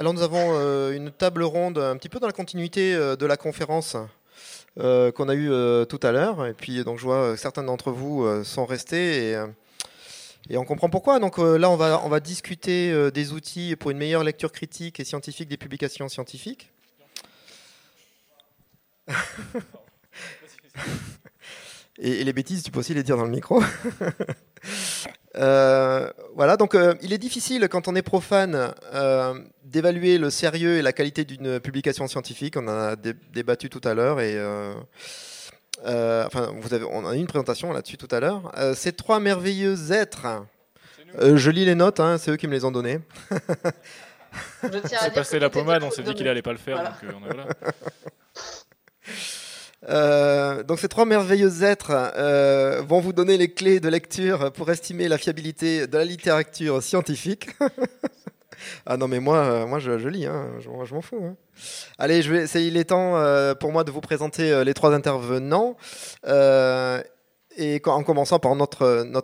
Alors nous avons euh, une table ronde un petit peu dans la continuité euh, de la conférence euh, qu'on a eue tout à l'heure. Et puis donc je vois certains d'entre vous sont restés et, et, on comprend pourquoi. Donc là on va, on va discuter des outils pour une meilleure lecture critique et scientifique des publications scientifiques. et, et les bêtises, tu peux aussi les dire dans le micro. Euh, voilà, donc euh, il est difficile quand on est profane euh, d'évaluer le sérieux et la qualité d'une publication scientifique. On en a dé- débattu tout à l'heure et euh, euh, enfin, vous avez, on a eu une présentation là-dessus tout à l'heure. Euh, ces trois merveilleux êtres, euh, je lis les notes, hein, c'est eux qui me les ont données. Je tiens à C'est dire passé la pommade, on s'est dit qu'il allait pas le faire. Voilà. Donc, euh, on est- voilà. Euh, donc ces trois merveilleux êtres euh, vont vous donner les clés de lecture pour estimer la fiabilité de la littérature scientifique. ah non mais moi, euh, moi je, lis, hein, je, m'en fous. hein. Allez, je il est temps pour moi de vous présenter les trois intervenants. Et en commençant par notre, notre